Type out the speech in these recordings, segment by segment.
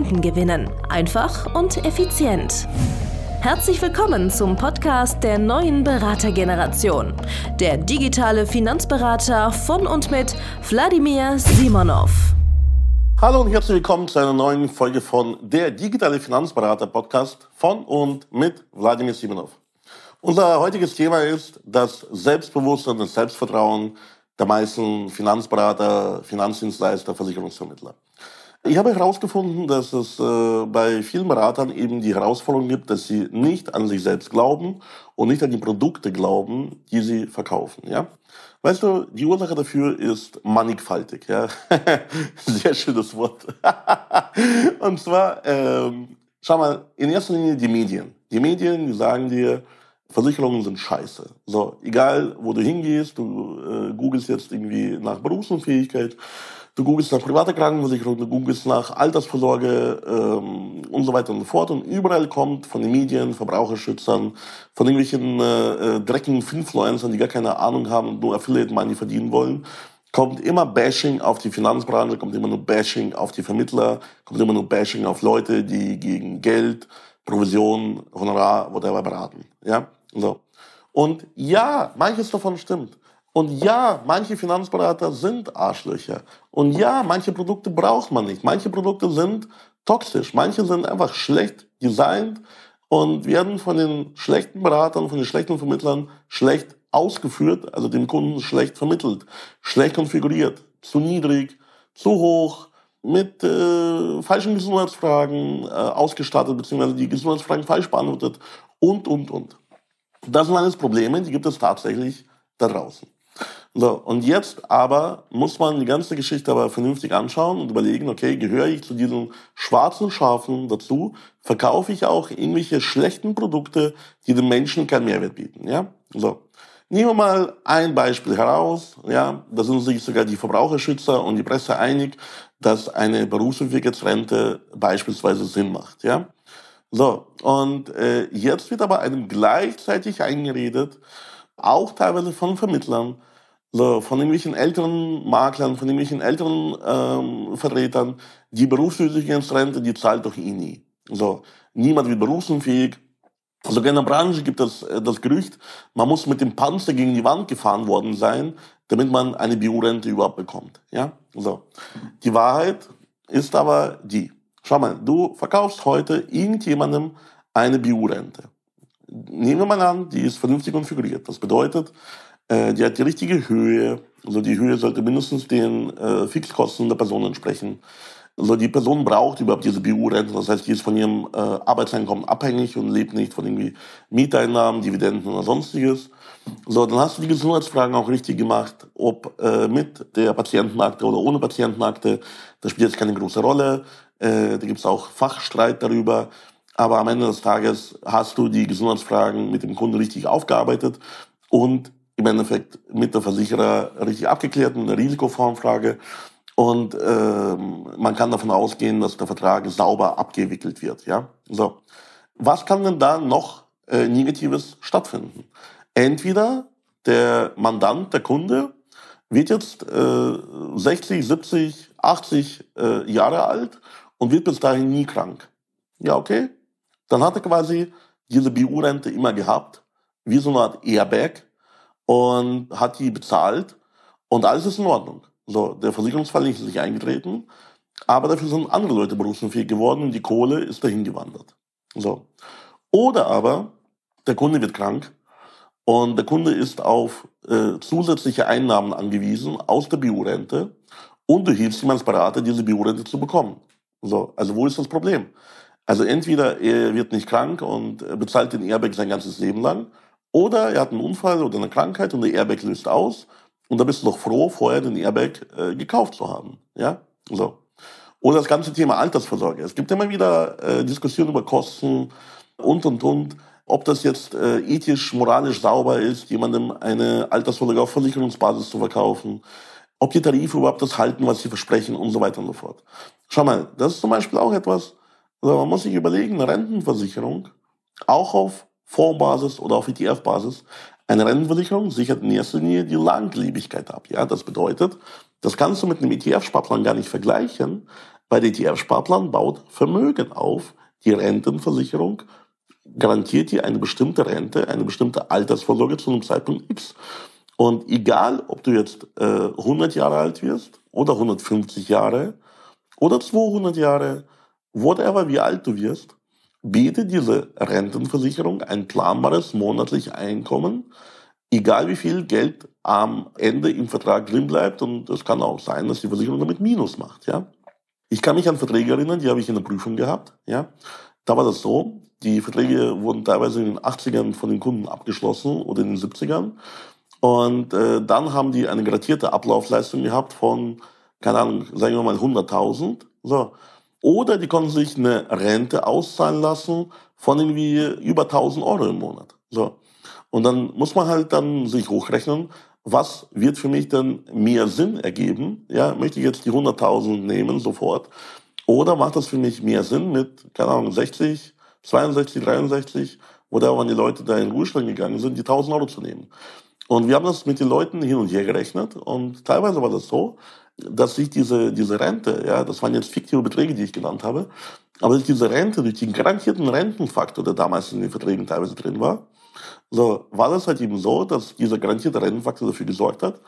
Kunden gewinnen. Einfach und effizient. Herzlich willkommen zum Podcast der neuen Beratergeneration. Der digitale Finanzberater von und mit Wladimir Simonov. Hallo und herzlich willkommen zu einer neuen Folge von der digitale Finanzberater Podcast von und mit Wladimir Simonov. Unser heutiges Thema ist das Selbstbewusstsein das Selbstvertrauen der meisten Finanzberater, Finanzdienstleister, Versicherungsvermittler. Ich habe herausgefunden, dass es äh, bei vielen Beratern eben die Herausforderung gibt, dass sie nicht an sich selbst glauben und nicht an die Produkte glauben, die sie verkaufen. Ja, weißt du, die Ursache dafür ist mannigfaltig. Ja, sehr schönes Wort. und zwar, ähm, schau mal, in erster Linie die Medien. Die Medien, die sagen dir, Versicherungen sind scheiße. So, egal wo du hingehst, du äh, googelst jetzt irgendwie nach Berufsunfähigkeit Du googelst nach privater Krankenversicherung, du googelst nach Altersvorsorge ähm, und so weiter und so fort. Und überall kommt von den Medien, Verbraucherschützern, von irgendwelchen äh, äh dreckigen Influencern, die gar keine Ahnung haben und nur Affiliate Money verdienen wollen, kommt immer Bashing auf die Finanzbranche, kommt immer nur Bashing auf die Vermittler, kommt immer nur Bashing auf Leute, die gegen Geld, Provision, Honorar, whatever beraten. Ja, so. Und ja, manches davon stimmt. Und ja, manche Finanzberater sind Arschlöcher. Und ja, manche Produkte braucht man nicht. Manche Produkte sind toxisch. Manche sind einfach schlecht designt und werden von den schlechten Beratern, von den schlechten Vermittlern schlecht ausgeführt, also dem Kunden schlecht vermittelt, schlecht konfiguriert, zu niedrig, zu hoch, mit äh, falschen Gesundheitsfragen äh, ausgestattet, beziehungsweise die Gesundheitsfragen falsch beantwortet und, und, und. Das sind alles Probleme, die gibt es tatsächlich da draußen. So, und jetzt aber muss man die ganze Geschichte aber vernünftig anschauen und überlegen, okay, gehöre ich zu diesen schwarzen Schafen dazu? Verkaufe ich auch irgendwelche schlechten Produkte, die den Menschen keinen Mehrwert bieten? Ja, so. Nehmen wir mal ein Beispiel heraus. Ja, da sind sich sogar die Verbraucherschützer und die Presse einig, dass eine Berufsentwicklungsrente beispielsweise Sinn macht. Ja, so. Und äh, jetzt wird aber einem gleichzeitig eingeredet, auch teilweise von Vermittlern, von irgendwelchen älteren Maklern, von irgendwelchen älteren ähm, Vertretern, die Berufsfähigkeitsrente, die zahlt doch eh nie. So, niemand wird berufsunfähig. Sogar in der Branche gibt es äh, das Gerücht, man muss mit dem Panzer gegen die Wand gefahren worden sein, damit man eine BU-Rente überhaupt bekommt. Ja, so. Die Wahrheit ist aber die. Schau mal, du verkaufst heute irgendjemandem eine BU-Rente. Nehmen wir mal an, die ist vernünftig konfiguriert. Das bedeutet, äh, die hat die richtige Höhe. Also die Höhe sollte mindestens den äh, Fixkosten der Person entsprechen. Also die Person braucht überhaupt diese BU-Rente, das heißt, die ist von ihrem äh, Arbeitseinkommen abhängig und lebt nicht von irgendwie Mieteinnahmen, Dividenden oder sonstiges. So, dann hast du die Gesundheitsfragen auch richtig gemacht, ob äh, mit der Patientenakte oder ohne Patientenakte, das spielt jetzt keine große Rolle. Äh, da gibt es auch Fachstreit darüber. Aber am Ende des Tages hast du die Gesundheitsfragen mit dem Kunden richtig aufgearbeitet und im Endeffekt mit der Versicherer richtig abgeklärt, eine Risikoformfrage. Und ähm, man kann davon ausgehen, dass der Vertrag sauber abgewickelt wird. Ja, so. Was kann denn da noch äh, Negatives stattfinden? Entweder der Mandant, der Kunde, wird jetzt äh, 60, 70, 80 äh, Jahre alt und wird bis dahin nie krank. Ja, okay. Dann hat er quasi diese BU-Rente immer gehabt, wie so eine Art Airbag, und hat die bezahlt und alles ist in Ordnung. So, der Versicherungsfall ist nicht eingetreten, aber dafür sind andere Leute berufsunfähig geworden und die Kohle ist dahin gewandert. So. Oder aber der Kunde wird krank und der Kunde ist auf äh, zusätzliche Einnahmen angewiesen aus der BU-Rente und du hilfst ihm als Berater, diese BU-Rente zu bekommen. So, also wo ist das Problem? Also entweder er wird nicht krank und bezahlt den Airbag sein ganzes Leben lang, oder er hat einen Unfall oder eine Krankheit und der Airbag löst aus. Und da bist du doch froh, vorher den Airbag äh, gekauft zu haben. Ja, so. Oder das ganze Thema Altersvorsorge. Es gibt immer wieder äh, Diskussionen über Kosten und, und, und. Ob das jetzt äh, ethisch, moralisch sauber ist, jemandem eine Altersvorsorge auf Versicherungsbasis zu verkaufen. Ob die Tarife überhaupt das halten, was sie versprechen und so weiter und so fort. Schau mal, das ist zum Beispiel auch etwas, also man muss sich überlegen, eine Rentenversicherung, auch auf Fondsbasis oder auf ETF-Basis, eine Rentenversicherung sichert in erster Linie die Langlebigkeit ab. Ja, das bedeutet, das kannst du mit einem ETF-Sparplan gar nicht vergleichen, weil der ETF-Sparplan baut Vermögen auf. Die Rentenversicherung garantiert dir eine bestimmte Rente, eine bestimmte Altersvorsorge zu einem Zeitpunkt X. Und egal, ob du jetzt äh, 100 Jahre alt wirst oder 150 Jahre oder 200 Jahre, whatever, wie alt du wirst, bietet diese Rentenversicherung ein planbares monatliches Einkommen, egal wie viel Geld am Ende im Vertrag drin bleibt. Und es kann auch sein, dass die Versicherung damit Minus macht. Ja? Ich kann mich an Verträge erinnern, die habe ich in der Prüfung gehabt. Ja? Da war das so, die Verträge wurden teilweise in den 80ern von den Kunden abgeschlossen oder in den 70ern. Und äh, dann haben die eine gradierte Ablaufleistung gehabt von, keine Ahnung, sagen wir mal 100.000. So. Oder die konnten sich eine Rente auszahlen lassen von irgendwie über 1000 Euro im Monat. So. Und dann muss man halt dann sich hochrechnen, was wird für mich denn mehr Sinn ergeben? Ja, möchte ich jetzt die 100.000 nehmen sofort? Oder macht das für mich mehr Sinn mit, keine Ahnung, 60, 62, 63, oder wann die Leute da in Ruhestand gegangen sind, die 1000 Euro zu nehmen? Und wir haben das mit den Leuten hin und her gerechnet und teilweise war das so, dass sich diese, diese Rente, ja, das waren jetzt fiktive Beträge, die ich genannt habe, aber durch diese Rente, durch den garantierten Rentenfaktor, der damals in den Verträgen teilweise drin war, so war das halt eben so, dass dieser garantierte Rentenfaktor dafür gesorgt hat,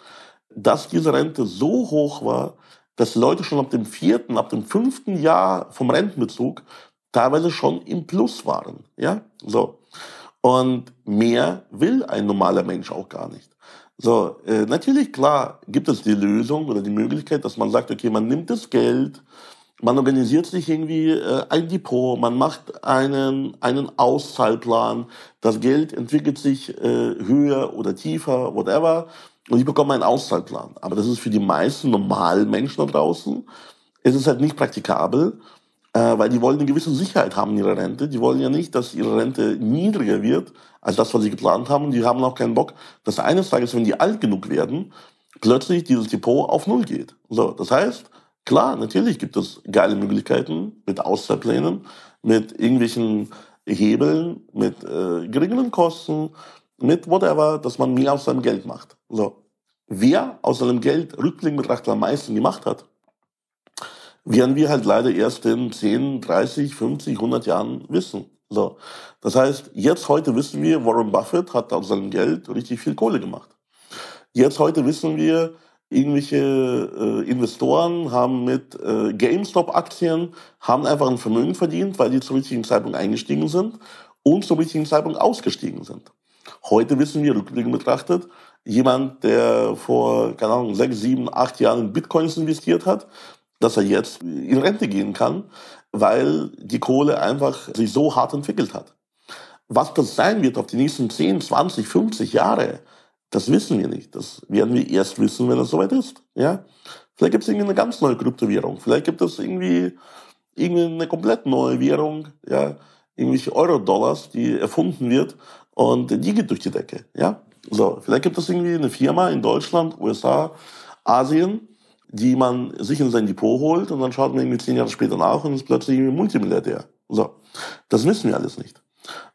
dass diese Rente so hoch war, dass Leute schon ab dem vierten, ab dem fünften Jahr vom Rentenbezug teilweise schon im Plus waren, ja, so. Und mehr will ein normaler Mensch auch gar nicht. So, äh, natürlich, klar, gibt es die Lösung oder die Möglichkeit, dass man sagt, okay, man nimmt das Geld, man organisiert sich irgendwie äh, ein Depot, man macht einen, einen Auszahlplan, das Geld entwickelt sich äh, höher oder tiefer, whatever, und ich bekomme einen Auszahlplan. Aber das ist für die meisten normalen Menschen da draußen, es ist halt nicht praktikabel, weil die wollen eine gewisse Sicherheit haben in ihrer Rente. Die wollen ja nicht, dass ihre Rente niedriger wird als das, was sie geplant haben. Die haben auch keinen Bock, dass eines Tages, wenn die alt genug werden, plötzlich dieses Depot auf Null geht. So, das heißt, klar, natürlich gibt es geile Möglichkeiten mit Auszahlplänen, mit irgendwelchen Hebeln, mit äh, geringeren Kosten, mit whatever, dass man mehr aus seinem Geld macht. So. Wer aus seinem Geld rückblickend betrachtet am meisten gemacht hat, werden wir halt leider erst in 10, 30, 50, 100 Jahren wissen. So. Das heißt, jetzt heute wissen wir, Warren Buffett hat aus seinem Geld richtig viel Kohle gemacht. Jetzt heute wissen wir, irgendwelche äh, Investoren haben mit äh, GameStop-Aktien, haben einfach ein Vermögen verdient, weil die zum richtigen Zeitpunkt eingestiegen sind und zum richtigen Zeitpunkt ausgestiegen sind. Heute wissen wir, rückblickend betrachtet, jemand, der vor, keine Ahnung, sechs, sieben, acht Jahren in Bitcoins investiert hat, dass er jetzt in Rente gehen kann, weil die Kohle einfach sich so hart entwickelt hat. Was das sein wird auf die nächsten 10, 20, 50 Jahre, das wissen wir nicht. Das werden wir erst wissen, wenn es soweit ist. Ja? Vielleicht gibt es irgendwie eine ganz neue Kryptowährung. Vielleicht gibt es irgendwie, irgendwie eine komplett neue Währung, ja, irgendwelche Euro-Dollars, die erfunden wird und die geht durch die Decke. Ja? So, vielleicht gibt es irgendwie eine Firma in Deutschland, USA, Asien, die man sich in sein Depot holt und dann schaut man irgendwie zehn Jahre später nach und ist plötzlich irgendwie Multimilliardär. So, das wissen wir alles nicht.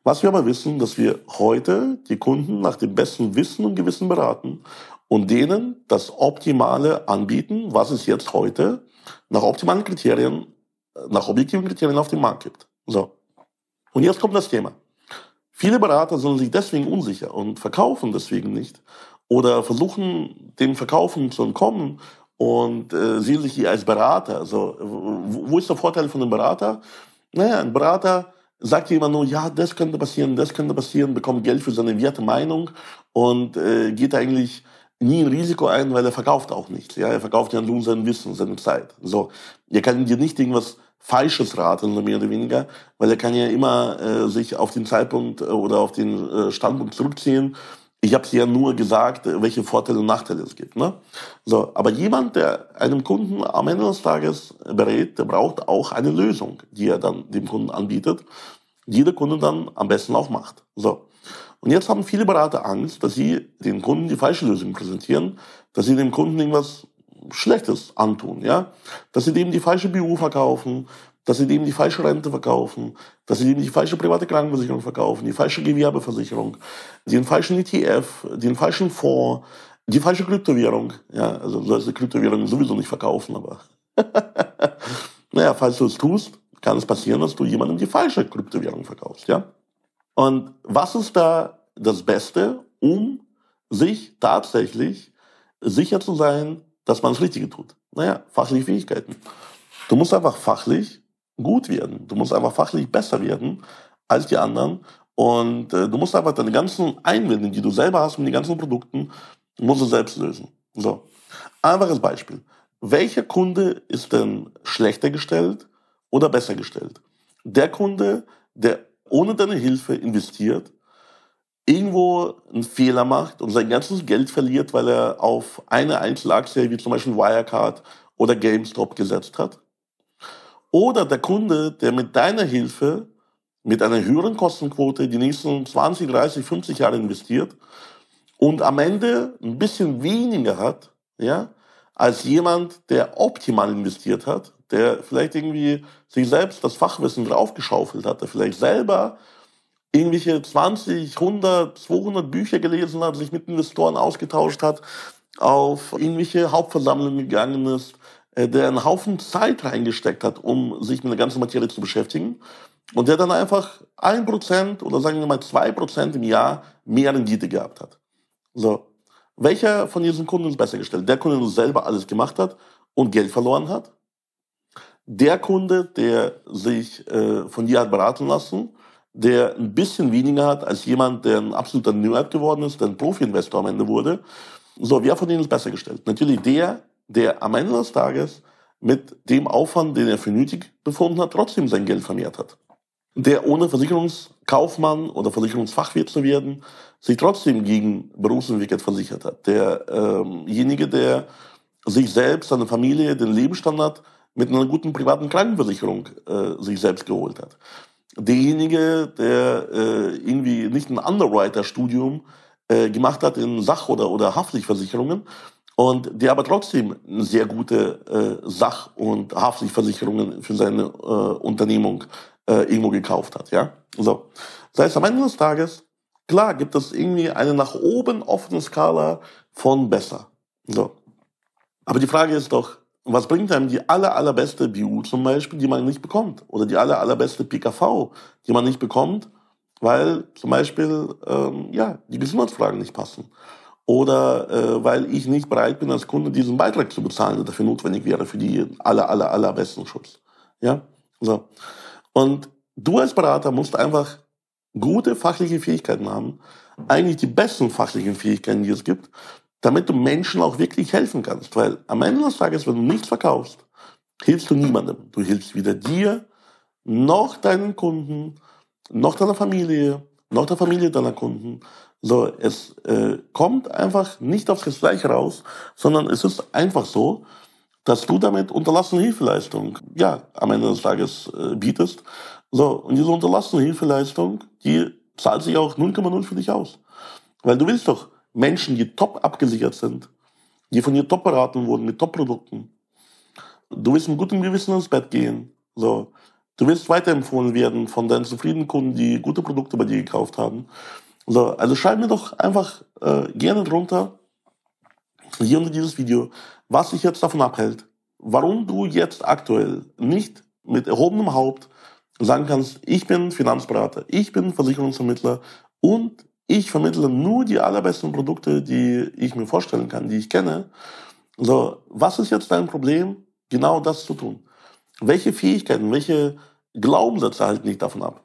Was wir aber wissen, dass wir heute die Kunden nach dem besten Wissen und Gewissen beraten und denen das Optimale anbieten, was es jetzt heute nach optimalen Kriterien, nach objektiven Kriterien auf dem Markt gibt. So. Und jetzt kommt das Thema. Viele Berater sind sich deswegen unsicher und verkaufen deswegen nicht oder versuchen dem Verkaufen zu entkommen und äh, sehen sich die als Berater. Also, wo, ist der Vorteil von einem Berater? Naja, ein Berater sagt jemand nur, ja, das könnte passieren, das könnte passieren, bekommt Geld für seine werte Meinung und äh, geht eigentlich nie ein Risiko ein, weil er verkauft auch nichts. Ja, er verkauft ja nur sein Wissen, seine Zeit. So, er kann dir nicht irgendwas Falsches raten, mehr oder weniger, weil er kann ja immer äh, sich auf den Zeitpunkt äh, oder auf den äh, Standpunkt zurückziehen. Ich habe dir ja nur gesagt, welche Vorteile und Nachteile es gibt. Ne? So, aber jemand, der einem Kunden am Ende des Tages berät, der braucht auch eine Lösung, die er dann dem Kunden anbietet, die der Kunde dann am besten auch macht. So. Und jetzt haben viele Berater Angst, dass sie den Kunden die falsche Lösung präsentieren, dass sie dem Kunden irgendwas Schlechtes antun, ja, dass sie dem die falsche BU verkaufen, dass sie dem die falsche Rente verkaufen, dass sie dem die falsche private Krankenversicherung verkaufen, die falsche Gewerbeversicherung, den falschen ETF, den falschen Fonds, die falsche Kryptowährung. Ja, also du sollst die Kryptowährung sowieso nicht verkaufen, aber naja, falls du es tust, kann es passieren, dass du jemandem die falsche Kryptowährung verkaufst, ja. Und was ist da das Beste, um sich tatsächlich sicher zu sein, dass man das Richtige tut? Naja, fachliche Fähigkeiten. Du musst einfach fachlich gut werden. Du musst einfach fachlich besser werden als die anderen. Und äh, du musst einfach deine ganzen Einwände, die du selber hast mit den ganzen Produkten, musst du selbst lösen. So. Einfaches Beispiel. Welcher Kunde ist denn schlechter gestellt oder besser gestellt? Der Kunde, der ohne deine Hilfe investiert, irgendwo einen Fehler macht und sein ganzes Geld verliert, weil er auf eine Einzelaktie wie zum Beispiel Wirecard oder GameStop gesetzt hat. Oder der Kunde, der mit deiner Hilfe, mit einer höheren Kostenquote die nächsten 20, 30, 50 Jahre investiert und am Ende ein bisschen weniger hat, ja, als jemand, der optimal investiert hat, der vielleicht irgendwie sich selbst das Fachwissen draufgeschaufelt hat, der vielleicht selber irgendwelche 20, 100, 200 Bücher gelesen hat, sich mit Investoren ausgetauscht hat, auf irgendwelche Hauptversammlungen gegangen ist, der einen Haufen Zeit reingesteckt hat, um sich mit der ganzen Materie zu beschäftigen und der dann einfach ein Prozent oder sagen wir mal zwei Prozent im Jahr mehr Rendite gehabt hat. So. Welcher von diesen Kunden ist besser gestellt? Der Kunde, der selber alles gemacht hat und Geld verloren hat? Der Kunde, der sich äh, von dir hat beraten lassen der ein bisschen weniger hat als jemand, der ein absoluter Nerd geworden ist, der ein Profi-Investor am Ende wurde. So, wer von denen ist besser gestellt? Natürlich der, der am Ende des Tages mit dem Aufwand, den er für nötig befunden hat, trotzdem sein Geld vermehrt hat. Der ohne Versicherungskaufmann oder Versicherungsfachwirt zu werden, sich trotzdem gegen Berufsunfähigkeit versichert hat. Derjenige, ähm der sich selbst, seine Familie, den Lebensstandard mit einer guten privaten Krankenversicherung äh, sich selbst geholt hat derjenige, der äh, irgendwie nicht ein Underwriter-Studium äh, gemacht hat in Sach- oder, oder Haftpflichtversicherungen und der aber trotzdem sehr gute äh, Sach- und Haftpflichtversicherungen für seine äh, Unternehmung äh, irgendwo gekauft hat. Ja, so. Das heißt, am Ende des Tages, klar, gibt es irgendwie eine nach oben offene Skala von besser. So. Aber die Frage ist doch, was bringt einem die aller, allerbeste BU zum Beispiel, die man nicht bekommt? Oder die aller, allerbeste PKV, die man nicht bekommt, weil zum Beispiel ähm, ja, die Gesundheitsfragen nicht passen. Oder äh, weil ich nicht bereit bin, als Kunde diesen Beitrag zu bezahlen, der dafür notwendig wäre für die aller, aller, allerbesten Schutz. Ja? So. Und du als Berater musst einfach gute fachliche Fähigkeiten haben, eigentlich die besten fachlichen Fähigkeiten, die es gibt, damit du Menschen auch wirklich helfen kannst. Weil am Ende des Tages, wenn du nichts verkaufst, hilfst du niemandem. Du hilfst weder dir, noch deinen Kunden, noch deiner Familie, noch der Familie deiner Kunden. So, es äh, kommt einfach nicht auf das Gleiche raus, sondern es ist einfach so, dass du damit unterlassene Hilfeleistung, ja, am Ende des Tages äh, bietest. So, und diese unterlassene Hilfeleistung, die zahlt sich auch 0,0 für dich aus. Weil du willst doch Menschen, die top abgesichert sind, die von dir top beraten wurden mit Top-Produkten. Du willst mit gutem Gewissen ins Bett gehen. So. Du willst weiterempfohlen werden von deinen zufriedenen Kunden, die gute Produkte bei dir gekauft haben. So, also schreib mir doch einfach äh, gerne drunter, hier unter dieses Video, was dich jetzt davon abhält, warum du jetzt aktuell nicht mit erhobenem Haupt sagen kannst, ich bin Finanzberater, ich bin Versicherungsvermittler und ich vermittle nur die allerbesten Produkte, die ich mir vorstellen kann, die ich kenne. So, was ist jetzt dein Problem, genau das zu tun? Welche Fähigkeiten, welche Glaubenssätze halten dich davon ab?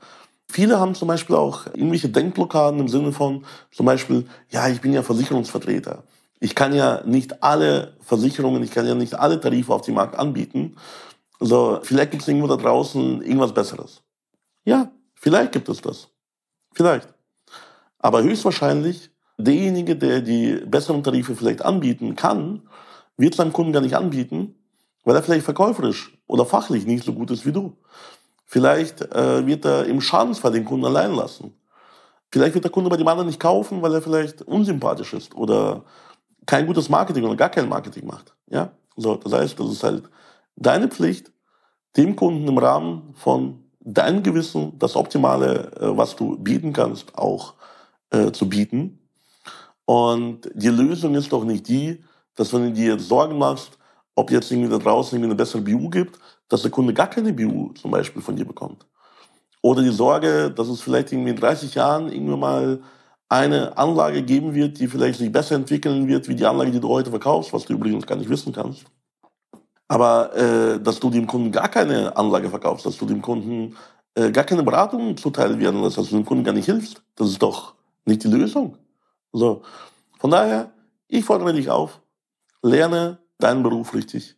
Viele haben zum Beispiel auch irgendwelche Denkblockaden im Sinne von, zum Beispiel, ja, ich bin ja Versicherungsvertreter. Ich kann ja nicht alle Versicherungen, ich kann ja nicht alle Tarife auf dem Markt anbieten. So, vielleicht gibt es irgendwo da draußen irgendwas Besseres. Ja, vielleicht gibt es das. Vielleicht. Aber höchstwahrscheinlich derjenige, der die besseren Tarife vielleicht anbieten kann, wird seinem Kunden gar nicht anbieten, weil er vielleicht verkäuferisch oder fachlich nicht so gut ist wie du. Vielleicht äh, wird er im Schadensfall den Kunden allein lassen. Vielleicht wird der Kunde bei dem anderen nicht kaufen, weil er vielleicht unsympathisch ist oder kein gutes Marketing oder gar kein Marketing macht. Ja, so das heißt, das ist halt deine Pflicht, dem Kunden im Rahmen von deinem Gewissen das Optimale, äh, was du bieten kannst, auch äh, zu bieten. Und die Lösung ist doch nicht die, dass wenn du dir jetzt Sorgen machst, ob jetzt irgendwie da draußen irgendwie eine bessere BU gibt, dass der Kunde gar keine BU zum Beispiel von dir bekommt. Oder die Sorge, dass es vielleicht irgendwie in 30 Jahren irgendwann mal eine Anlage geben wird, die vielleicht sich besser entwickeln wird, wie die Anlage, die du heute verkaufst, was du übrigens gar nicht wissen kannst. Aber äh, dass du dem Kunden gar keine Anlage verkaufst, dass du dem Kunden äh, gar keine Beratung zuteil werden lässt, dass du dem Kunden gar nicht hilfst, das ist doch nicht die Lösung. So. Von daher, ich fordere dich auf, lerne deinen Beruf richtig.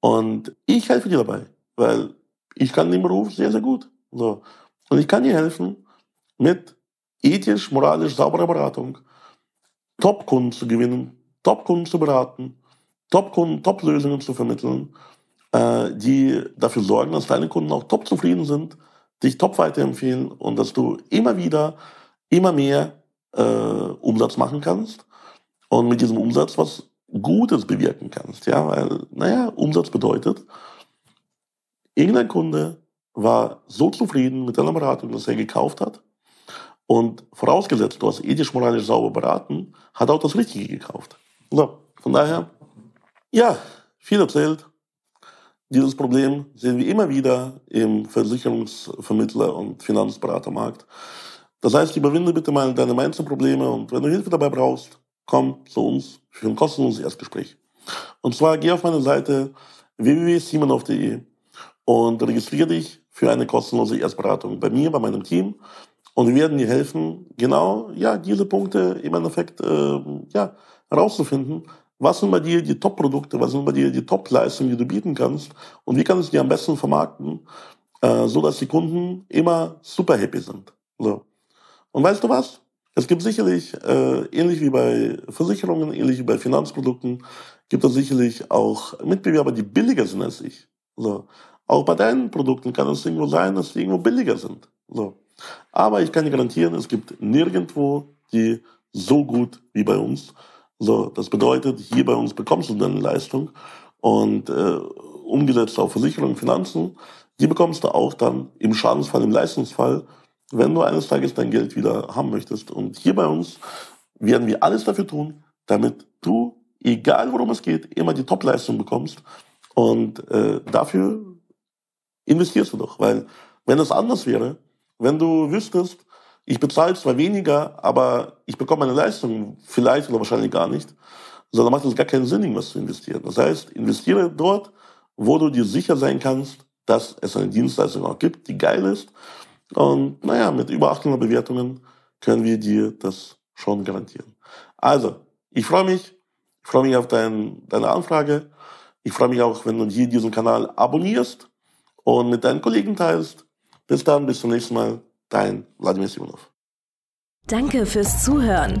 Und ich helfe dir dabei, weil ich kann den Beruf sehr, sehr gut. So. Und ich kann dir helfen, mit ethisch, moralisch sauberer Beratung Top-Kunden zu gewinnen, Top-Kunden zu beraten, Top-Kunden, Top-Lösungen zu vermitteln, äh, die dafür sorgen, dass deine Kunden auch top zufrieden sind, dich top weiterempfehlen und dass du immer wieder, immer mehr äh, Umsatz machen kannst und mit diesem Umsatz was Gutes bewirken kannst. Ja, weil, naja, Umsatz bedeutet, irgendein Kunde war so zufrieden mit deiner Beratung, dass er gekauft hat. Und vorausgesetzt, du hast ethisch, moralisch sauber beraten, hat auch das Richtige gekauft. So, von daher, ja, viel erzählt. Dieses Problem sehen wir immer wieder im Versicherungsvermittler- und Finanzberatermarkt. Das heißt, überwinde bitte mal deine Mindset-Probleme und wenn du Hilfe dabei brauchst, komm zu uns für ein kostenloses Erstgespräch. Und zwar geh auf meine Seite www.simonov.de und registriere dich für eine kostenlose Erstberatung bei mir, bei meinem Team. Und wir werden dir helfen, genau ja diese Punkte im Endeffekt äh, ja herauszufinden, was sind bei dir die Top-Produkte, was sind bei dir die Top-Leistungen, die du bieten kannst und wie kannst du die am besten vermarkten, äh, so dass die Kunden immer super happy sind. So. Und weißt du was? Es gibt sicherlich, äh, ähnlich wie bei Versicherungen, ähnlich wie bei Finanzprodukten, gibt es sicherlich auch Mitbewerber, die billiger sind als ich. So. Auch bei deinen Produkten kann es irgendwo sein, dass die irgendwo billiger sind. So. Aber ich kann dir garantieren, es gibt nirgendwo die so gut wie bei uns. So, das bedeutet, hier bei uns bekommst du deine Leistung und äh, umgesetzt auf Versicherung, Finanzen, die bekommst du auch dann im Schadensfall, im Leistungsfall, wenn du eines Tages dein Geld wieder haben möchtest. Und hier bei uns werden wir alles dafür tun, damit du, egal worum es geht, immer die Topleistung bekommst. Und äh, dafür investierst du doch. Weil wenn es anders wäre, wenn du wüsstest, ich bezahle zwar weniger, aber ich bekomme meine Leistung vielleicht oder wahrscheinlich gar nicht. Sondern macht es gar keinen Sinn, irgendwas zu investieren. Das heißt, investiere dort, wo du dir sicher sein kannst, dass es eine Dienstleistung auch gibt, die geil ist. Und naja, mit über 800 Bewertungen können wir dir das schon garantieren. Also, ich freue mich. Ich freue mich auf dein, deine Anfrage. Ich freue mich auch, wenn du hier diesen Kanal abonnierst und mit deinen Kollegen teilst. Bis dann, bis zum nächsten Mal. Dein Wladimir Simonov. Danke fürs Zuhören.